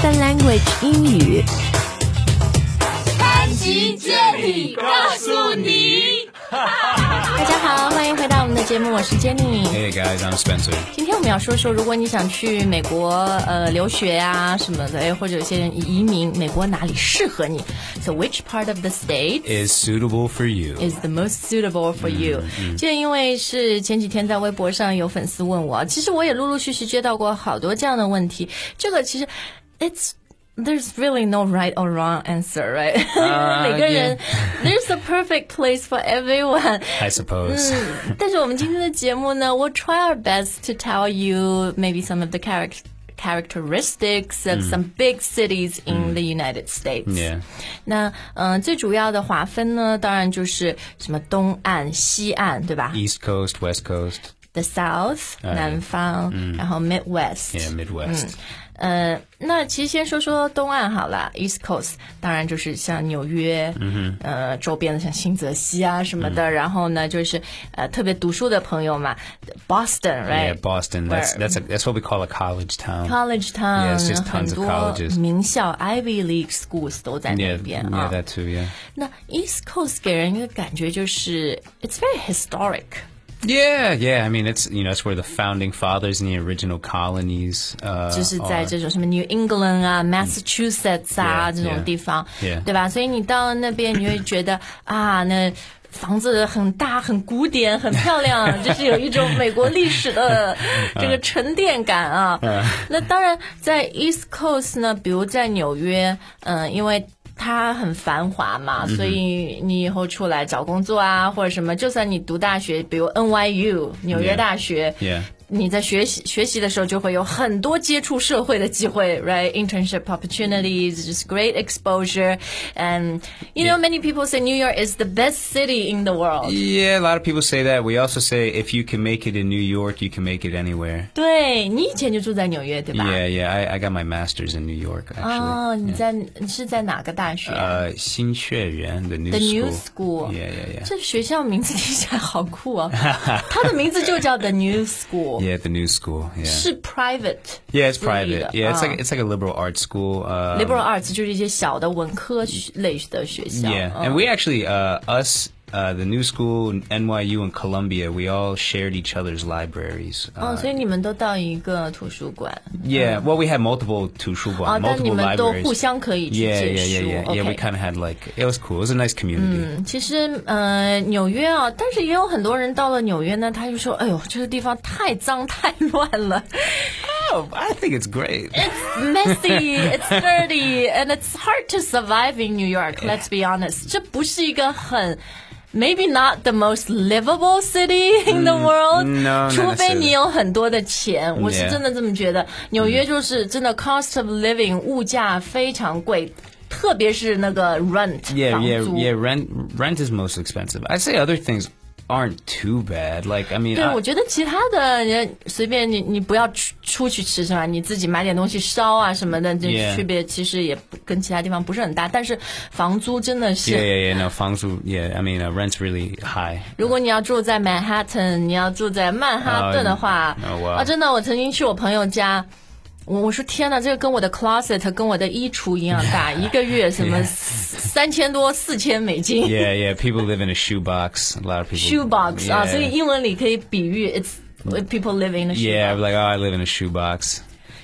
Spoken Language 英语。潘吉接力告诉你，大家好，欢迎回到我们的节目，我是 Jenny。Hey guys, I'm Spencer. 今天我们要说说，如果你想去美国呃留学啊、什么的，哎或者有些人移民，美国哪里适合你？So which part of the state Is suitable for you. is the most suitable for you？、就因为是前几天在微博上有粉丝问我，其实我也陆陆续续接到过好多这样的问题。这个其实 ，it's there's really no right or wrong answer, right？、每个人 there's a perfect place for everyone。 I suppose. 嗯，但是我们今天的节目呢，we'll try our best to tell you maybe some of the character characteristics of some big cities in the United States. Yeah. 那嗯、呃最主要的划分呢，当然就是什么东岸、西岸，对吧 East Coast, West Coast, ？The South 南方，然后 Midwest。 yeah, Midwest. 呃，那其实先说说东岸好了，East Coast 当然就是像纽约，嗯、呃，周边的像新泽西啊什么的，然后呢就是呃特别读书的朋友嘛，Boston，right？Yeah, Boston. That's a, what we call a college town. College Town，、Yeah, it's just 很 tons of 多 colleges. 名校 Ivy League schools 都在那边 yeah, 啊。that too. Yeah. 那 East Coast 给人一个感觉就是 it's very historic。Yeah, yeah. I mean, it's you know, it's where the founding fathers and the original colonies. Uh, 就是在 are. 这种什么 New England 啊、Massachusetts 啊 Yeah, 这种 yeah, 地方 yeah. 对吧？所以你到那边，你会觉得啊，那房子很大、很古典、很漂亮，就是有一种美国历史的这个沉淀感啊。那当然，在 East Coast 呢，比如在纽约，嗯、因为 它很繁华嘛，所以你以后出来找工作啊，或者什么，就算你读大学，比如 NYU 纽约.大学 Yeah. 你在学习学习的时候，就会有很多接触社会的机会，right? Internship opportunities, just great exposure, and you know, many people say New York is the best city in the world. Yeah, a lot of people say that. We also say if you can make it in New York, you can make it anywhere. 对你以前就住在纽约，对吧？ Yeah, yeah. I, I got my master's in New York actually. 哦，你在你是在哪个大学？ Uh, 新学院 the new The school. New School. Yeah, yeah, yeah. 这学校名字听起来好酷哦，它的名字就叫 The New School， Yeah, the new school. Yeah. 是 private。 Yeah, it's 私立的 private. Yeah, it's 啊 like it's like a liberal arts school. Uh, liberal arts 就是一些小的文科类的学校。 Yeah, 嗯 and we actually uh, us. Uh, the new school, NYU and Columbia, we all shared each other's libraries. 哦， Uh, 所以你们都到一个图书馆。 yeah, well, we had multiple 图书馆,哦，但你 multiple 们都 libraries. 互相可以去 Yeah, 借 yeah, 书。 yeah, yeah. Yeah, we OK kind of had like it was cool. It was a nice community. 嗯，其实呃，纽约啊，但是也有很多人到了纽约呢，他就说：“哎呦，这个地方太脏太乱了 Oh, I think it's great. ，messy, it's dirty, and it's hard to survive in New York. Let's be honest，这不是一个很。 Maybe not the most livable city in the world，、 no, not 除非 necessarily. 你有很多的钱。我是 Yeah. 真的这么觉得，纽约就是真的 cost of living 物价非常贵，特别是那个 rent Yeah, 房 yeah, 租。 yeah. Rent rent is most expensive. I'd say other things aren't too bad. Like I mean, 对，I- 我觉得其他的人随便你，你不要出出去吃是吧？你自己买点东西烧啊什么的，这区别其实也不跟其他地方不是很大。但是房租真的是 yeah, yeah, yeah. No, 房租 Yeah, I mean, uh, rent's really high. 如果你要住在 Manhattan，你要住在曼哈顿的话，啊，真的，我曾经去我朋友家。我我说天哪，这个跟我的 closet 跟我的衣橱一样大，一个月什么三千多四千美金 Yeah, yeah. People live in a shoebox. A lot of people. shoebox 啊，所以英文里可以比喻 it's people live in a shoebox。Yeah, like oh, I live in a shoebox.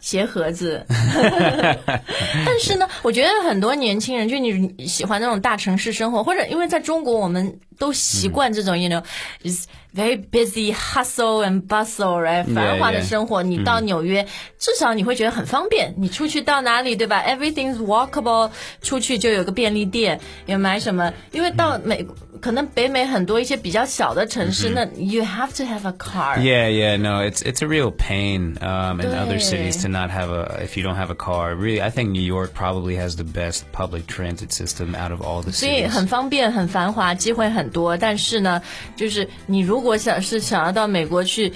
鞋盒子。但是呢，我觉得很多年轻人，就你喜欢那种大城市生活，或者因为在中国我们都习惯这种、y o u know is very busy hustle and bustle，right？繁华的 yeah. 生活。你到纽约，至少你会觉得很方便。你出去到哪里，对吧？Everything's walkable，出去就有个便利店，有买什么？因为到美，可能北美很多一些比较小的城市，那 you have to have a car。 Yeah, yeah, no, it's it's a real pain um, in other cities Yeah. to not have a if you don't have a car. Really, I think New York probably has the best public transit system out of all the 所以 cities. 很方便、很繁华，机会很 多。但是呢，就是你如果想是想要到美国去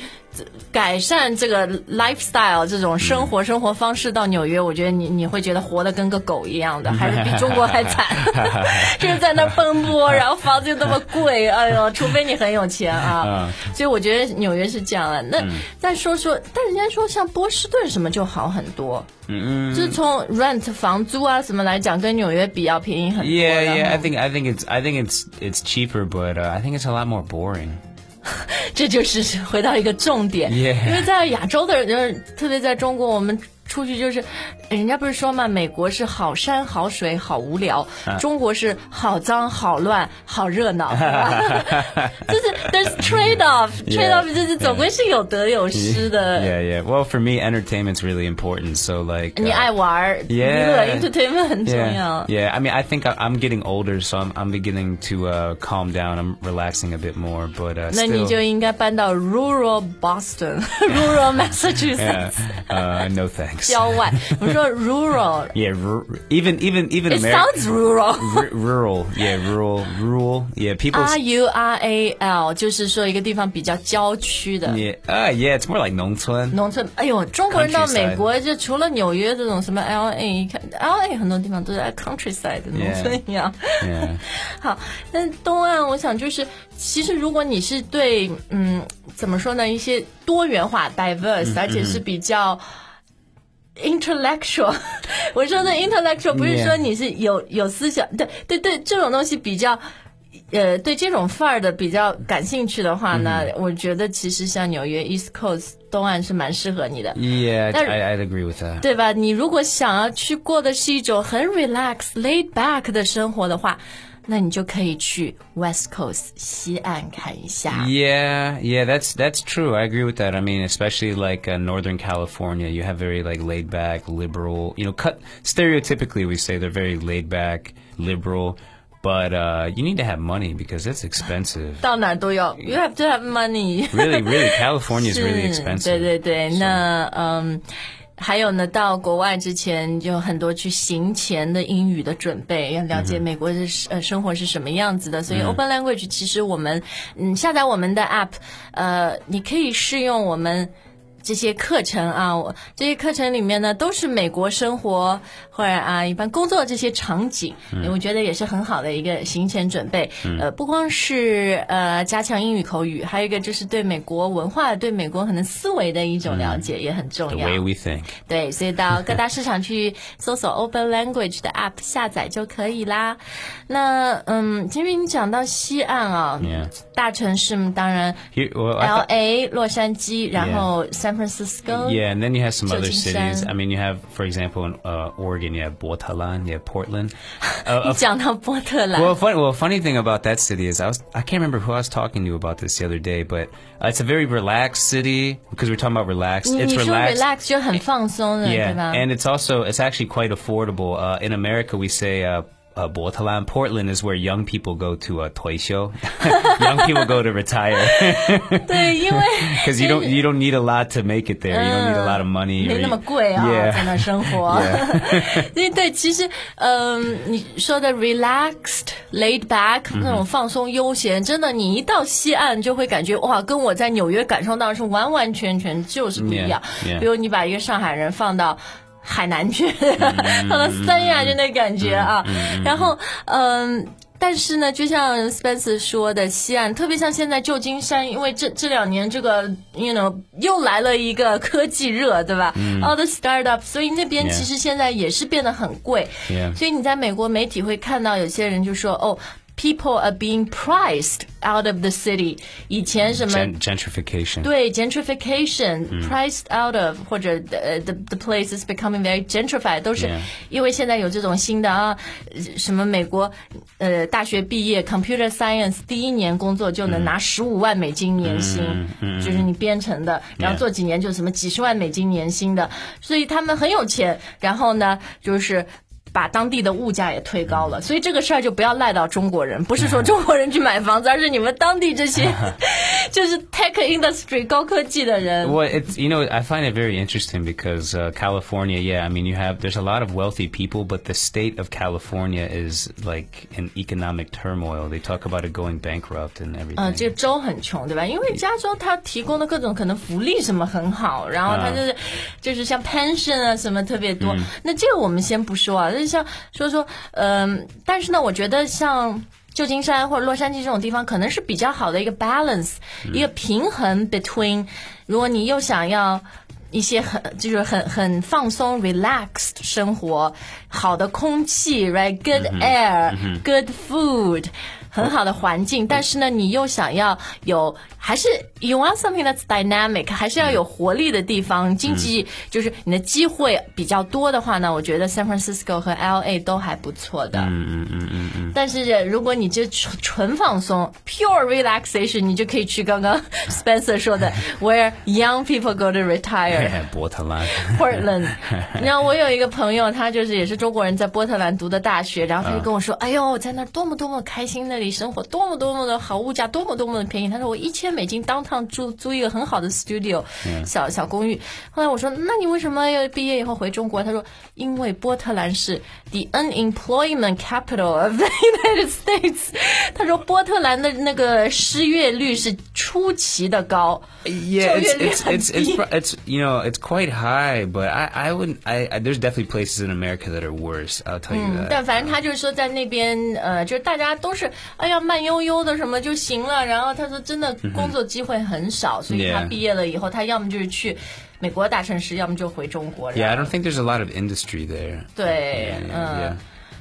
改善这个 lifestyle 这种生活、生活方式到纽约，我觉得你你会觉得活得跟个狗一样的，还是比中国还惨，就是在那奔波，然后房子又那么贵，哎呦，除非你很有钱啊。所以我觉得纽约是这样的。那再说说，但人家说像波士顿什么就好很多，嗯，就是从 rent 房租啊什么来讲，跟纽约比要便宜很多。Yeah, yeah, I think I think it's I think it's it's cheaper, but uh, I think it's a lot more boring. 这就是 回到一个重点。因为在亚洲的人，特别在中国，我们出去就是，人家不是说嘛，美国是好山好水好无聊，中国是好脏好乱好热闹，就是 there's trade off，trade off 就是总归是有得有失的。 Yeah, yeah. Well, for me, entertainment's really important. So like, 你 uh, 爱玩儿，娱 Yeah 乐 entertainment 很重 yeah, 要。 yeah. I mean, I think I, I'm getting older, so I'm I'm beginning to uh, calm down. I'm relaxing a bit more, but uh, 那你 still. 就应该搬到 rural Boston，rural Yeah. Massachusetts， Uh, no thanks. 郊外。我说 rural，it Yeah, ru- even even even America. sounds rural。 R- rural, yeah, rural, rural, yeah. People, R U R A L，就是说一个地方比较郊区的 yeah, uh, yeah. It's more like 农村。农村。哎呦，中国人到 Countryside 美国，就除了纽约这种什么 L A，一看 L A 很多地方都在 countryside 农村一样。 Yeah. 好，但东岸，我想就是，其实如果你是对，嗯，怎么说呢，一些多元化 diverse，、而且是比较。 intellectual 我说的 intellectual 不是说你是有有思想对对对这种东西比较呃对这种范儿的比较感兴趣的话呢我觉得其实像纽约 east coast 东岸是蛮适合你的。Yeah i i agree with that 对吧？你如果想要去过的是一种很 relax laidback 的生活的话那你就可以去 West Coast 西岸看一下。 Yeah, yeah, that's that's true. I agree with that. I mean, especially like uh, Northern California, you have very like laid back, liberal. You know, cut stereotypically we say they're very laid back, liberal, but uh, you need to have money because it's expensive. 到哪儿都要，you have to have money。 really, really, California is really 是 expensive. 对对对，那嗯。 还有呢，到国外之前有很多去行前的英语的准备，要了解美国的呃生活是什么样子的。所以 Open Language 其实我们嗯下载我们的 App，呃，你可以试用我们。这些课程啊，我这些课程里面呢，都是美国生活或者啊一般工作这些场景，我觉得也是很好的一个行前准备。呃，不光是呃加强英语口语，还有一个就是对美国文化、对美国可能思维的一种了解也很重 The 要。way we think. 对，所以到各大市场去搜索 Open Language 的 App 下载就可以啦。那嗯，因为你讲到西岸啊.大城市当然 Here, well, I L thought- A 洛杉矶，然后 San Francisco. Yeah, and then you have some other cities. I mean, you have, for example, in uh, Oregon, you have you have Portland. Uh, well, funny, well, funny thing about that city is I was I can't remember who I was talking to about this the other day, but uh, it's a very relaxed city because we're talking about relaxed. Mm, it's relaxed. relaxed yeah, and it's also it's actually quite affordable. Uh, in America, we say uh, uh, uh, Portland. Portland is where young people go to uh, toy show. young people go to retire 对，因为 because you don't you don't need a lot to make it there. You don't need a lot of money. 没 or 那么 you- 贵啊，在 Yeah. 那生活。对对，其实，嗯，你说的 relaxed、laid back 那种放松悠闲，真的，你一到西岸就会感觉哇，跟我在纽约感受到的是完完全全就是不一样。 Yeah, yeah. 比如你把一个上海人放到。 海南去，放到三亚就那感觉啊，然后嗯，但是呢，就像 Spencer 说的，西岸特别像现在旧金山，因为这这两年这个，you know，又来了一个科技热，对吧、a l l the startup，所以那边其实现在也是变得很贵。所以你在美国媒体会看到有些人就说，哦。People are being priced out of the city。以前什么 Gen- gentrification. 对 gentrification、priced out of 或者呃 the the place is becoming very gentrified，都是 Yeah. 因为现在有这种新的啊，呃什么美国呃大学毕业 computer science 第一年工作就能拿十五万美金年薪，就是你编程的，然后 Yeah. 做几年就什么几十万美金年薪的，所以他们很有钱。然后呢，就是 把当地的物价也推高了。所以这个事儿就不要赖到中国人，不是说中国人去买房子，而是你们当地这些就是 tech industry 高科技的人。Well, it's you know I find it very interesting because uh, California, yeah, I mean you have there's a lot of wealthy people, but the state of California is like an economic turmoil. They talk about it going bankrupt and everything. 呃，这个州很穷，对吧？因为加州它提供的各种可能福利什么很好，然后它就是、就是像 pension 啊什么特别多。那这个我们先不说啊，就是像说说，嗯、但是呢，我觉得像。旧金山或者洛杉矶这种地方，可能是比较好的一个 balance，、一个平衡 between，如果你又想要一些很就是很很放松 relaxed 生活，好的空气，right，good air，good food。很好的环境，但是呢，你又想要有，还是 you want something that's dynamic，还是要有活力的地方，经济就是你的机会比较多的话呢，我觉得 San Francisco 和 L A 都还不错的。嗯嗯嗯嗯嗯。但是如果你就纯纯放松 pure relaxation，你就可以去刚刚 Spencer 说的 where young people go to retire。波特兰 Portland，然后我有一个朋友，他就是也是 中国人，在波特兰读的大学，然后他就跟我说：“哎呦，在那儿多么多么开心，那里生活多么多么的好，物价多么多么的便宜。”他说：“我一千美金当趟租租一个很好的 studio，小小公寓。”后来我说：“那你为什么要毕业以后回中国？”他说：“因为波特兰是 the unemployment capital of the United States。”他说波特兰的那个失业率是出奇的高。Yeah, it's it's it's, it's you know it's quite high, but I I wouldn't I, I there's definitely places in America that are worse. I'll tell you that. 但反正他就是说在那边，呃，就是大家都是哎呀慢悠悠的什么就行了。然后他说真的工作机会很少，所以他毕业了以后，他要么就是去美国大城市，要么就回中国。Yeah, I don't think there's a lot of industry there. 对，嗯。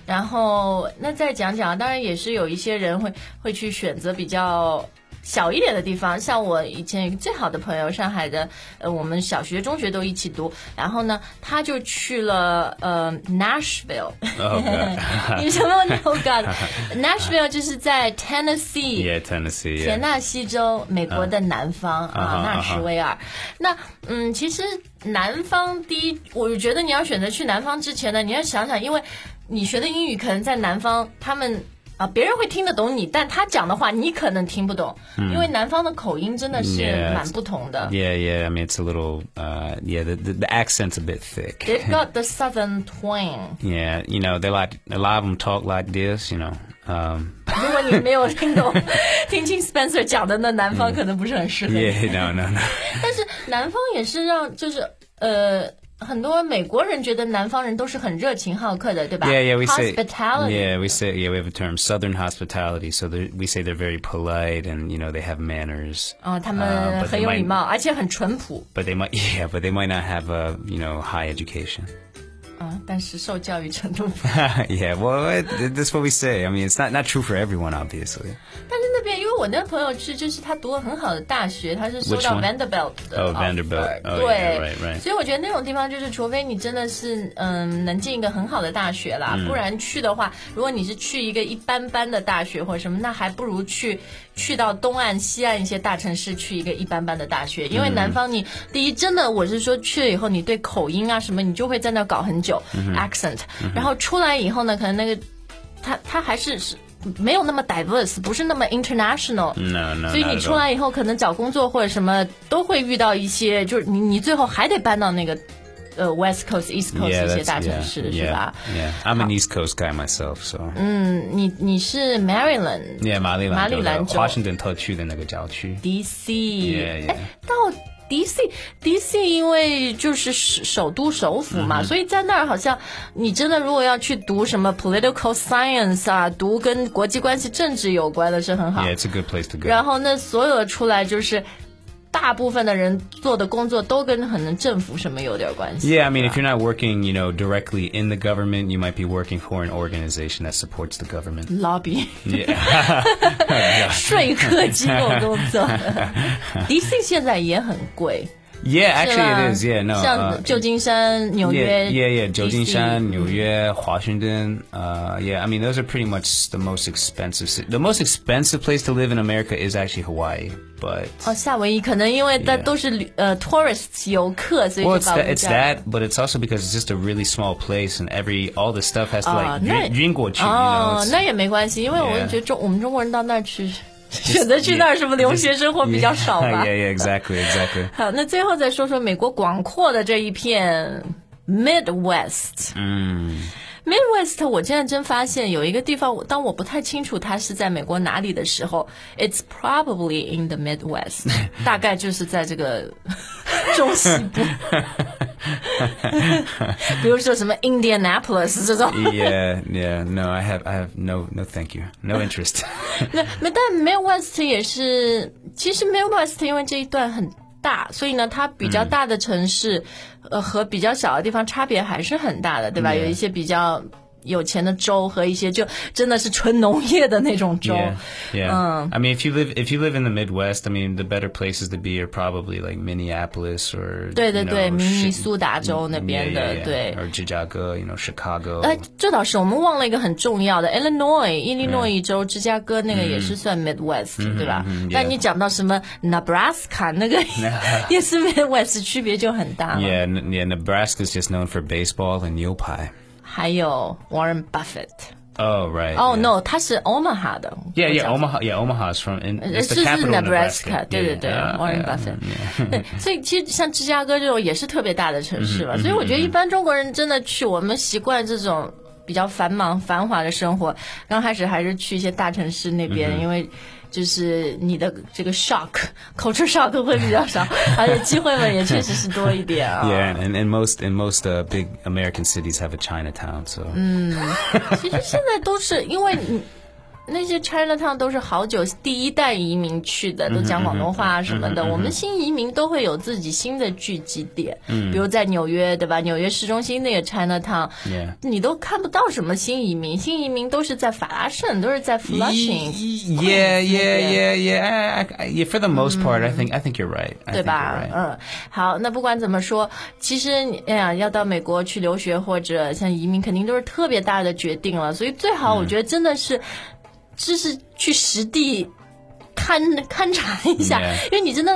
然后那再讲讲，当然也是有一些人会会去选择比较小一点的地方，像我以前有一个最好的朋友，上海的，呃，我们小学、中学都一起读，然后呢，他就去了呃 Nashville，Oh god. 你什么 Oh God，Nashville 就是在 Tennessee，Tennessee，田纳西州，美国的南方啊，啊纳什维尔。那嗯，其实南方第一，我觉得你要选择去南方之前呢，你要想想，因为你学的英语可能在南方，他们。啊，别人会听得懂你，但他讲的话你可能听不懂，因为南方的口音真的是蛮不同的。Yeah, yeah. I mean, it's a little. Uh, yeah, the, the the accent's a bit thick. They've got the southern twang。Yeah, you know, they like a lot of them talk like this. You know. Um, 如果你没有听懂、听清 Spencer 讲的，那南方可能不是很适合你。yeah, no, no, no. 但是南方也是让，就是呃，很多美国人觉得南方人都是很热情好客的，对吧 Yeah, yeah, we say. hospitality。 Yeah, we say. Yeah, we have a term, Southern hospitality. So they're- we say they're very polite and you know they have manners. 啊、他 Uh, 们 but 很 they 有 might- 礼貌，而且很淳朴 But they might, yeah, but they might not have a you know high education. 啊、但是受教育程度。 yeah, well, it, that's what we say. I mean, it's not not true for everyone, obviously. 我那个朋友去，就是他读了很好的大学，他是收到 Vanderbilt 的 Oh, offer Vanderbilt. Oh, 对.所以我觉得那种地方就是，除非你真的是嗯能进一个很好的大学啦，嗯不然去的话，如果你是去一个一般般的大学或者什么，那还不如去去到东岸、西岸一些大城市去一个一般般的大学，因为嗯南方你第一真的我是说去了以后，你对口音啊什么，你就会在那搞很久、accent，然后出来以后呢，可能那个他他还是是。没有那么 diverse，不是那么 international，No, no, 所以你出来以后，可能找工作或者什么都会遇到一些，就是你你最后还得搬到那个呃 West Coast、East Coast Yeah, 一些大城 yeah, 市，是 yeah, 吧？？Yeah，I'm an East Coast guy myself，so。嗯你你是 Maryland、yeah, 马里兰马里兰州华盛顿特区的那个郊区。Yeah. 哎，到 DC DC 因为就是首首都首府嘛，嗯所以在那儿好像你真的如果要去读什么 political science 啊，读跟国际关系、政治有关的是很好。Yeah, it's a good place to go. 然后那所有的出来就是。大部分的人做的工作都跟可能政府什么有点关系。Yeah, I mean, if you're not working, you know, directly in the government, you might be working for an organization that supports the government. lobby Yeah. 说客机构工作，DC 现在也很贵。Yeah, 是 actually 吧 it is. Yeah, no. 像 uh, 旧金山、纽 yeah, 约、 yeah, yeah. 旧金 DC 山、纽约、华盛顿. Uh, yeah, I mean those are pretty much the most expensive. ci- The most expensive place to live in America is actually Hawaii, but 哦，夏威夷可能因为它 Yeah 都是旅呃 tourists 游客，所以 well, 就 it's 把 that, 物 it's 价 that, but it's also because it's just a really small place and every all the stuff has to 啊 like 那 drink, drink 过去, you know. 哦 it's- 那也没关系，因为我 Yeah 觉得中我们中国人到那儿去， 选择去那儿什么留学生活比较少吧 yeah, yeah, exactly, exactly. 好，那最后再说说美国广阔的这一片 Midwest。嗯 Midwest，我现在真发现有一个地方，当我不太清楚它是在美国哪里的时候，It's probably in the Midwest，大概就是在这个中西部，比如说什么 Indianapolis 这种。yeah, yeah. No, I have, I have no, no, thank you, no interest. 那那但 Midwest 也是，其实 Midwest 因为这一段很大，所以呢，它比较大的城市，呃，和比较小的地方差别还是很大的，对吧有一些比较有钱的州和一些就真的是纯农业的那种州。 Yeah, yeah. Um, I mean, if you live if you live in the Midwest, I mean, the better places to be are probably like Minneapolis or 对对 you 对， know, 明尼 Chi- 苏达州那 yeah, 边的 yeah, yeah. 对。 or Chicago, you know, Chicago. 哎，这倒是，我们忘了一个很重要的，Illinois，伊利诺伊州芝加哥那个也是算 Midwest，、对吧？嗯但你讲到什么 Nebraska 那个也是 Midwest，区别就很大了。 yeah, n- yeah. Nebraska's just known for baseball and yule pie. 还有 Warren Buffett。Oh right. 哦、yeah. no，他是 Omaha 的。Yeah, yeah, Omaha. Yeah, Omaha is from. In, the 是 capital of Nebraska，Nebraska. 对对对 yeah,，Warren Buffett。对，所以其实像芝加哥这种也是特别大的城市嘛，所以我觉得一般中国人真的去，我们习惯这种比较繁忙繁华的生活，刚开始还是去一些大城市那嗯边，因为。就是你的这个 shock culture shock 会比较少，而且机会嘛也确实是多一点啊。Yeah, and, and most and most uh, big American cities have a Chinatown. So 嗯其实现在都是因为你那些 Chinatown 都是好久第一代移民去的，都讲广东话啊什么的。我们新移民都会有自己新的聚集点，比如在纽约，对吧？纽约市中心那个 Chinatown，Yeah 你都看不到什么新移民，新移民都是在法拉盛，都是在 Flushing。yeah, yeah, yeah, yeah. Yeah. For the most part, I think I think you're right. 对吧.嗯，好，那不管怎么说，其实你哎呀，要到美国去留学或者像移民，肯定都是特别大的决定了。所以最好，我觉得真的是，就是去实地。勘勘察一下因为你真的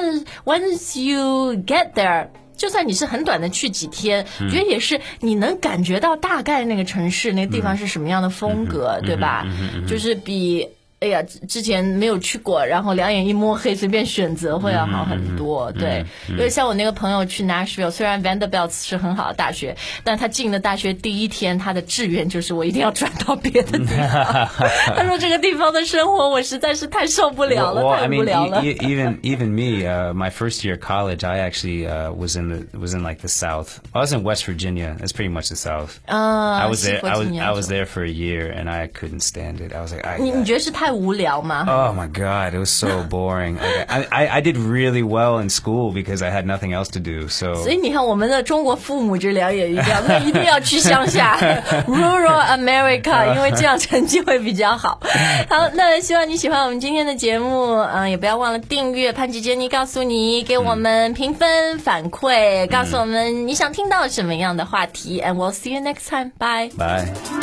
once you get there，就算你是很短的去几天，嗯觉得也是你能感觉到大概那个城市那个地方是什么样的风格，对吧？就是比。哎呀，之之前没有去过，然后两眼一摸黑，随便选择会要好很多。对，因为像我那个朋友去 Nashville，虽然 Vanderbilt 是很好的大学，但他进了大学第一天，他的志愿就是我一定要转到别的地方。他说这个地方的生活我实在是太受不了了，well, 太 I 无 mean, 聊了。e- e- even even me, uh, my first year of college, I actually uh, was in the was in like the South. I was in West Virginia. That's pretty much the South. 啊 I was there. I was I was there for a year, and I couldn't stand it. I was like, I, 你你觉得是 太无聊吗？ Oh my god, it was so boring. Like, I, I I did really well in school because I had nothing else to do. So 所以你看，我们的中国父母之良也一样，那一定要去乡下 rural America，因为这样成绩会比较好。好，那希望你喜欢我们今天的节目，嗯、也不要忘了订阅潘吉杰尼告诉你，给我们评分反馈，告诉我们你想听到什么样的话题。And we'll see you next time. Bye. bye.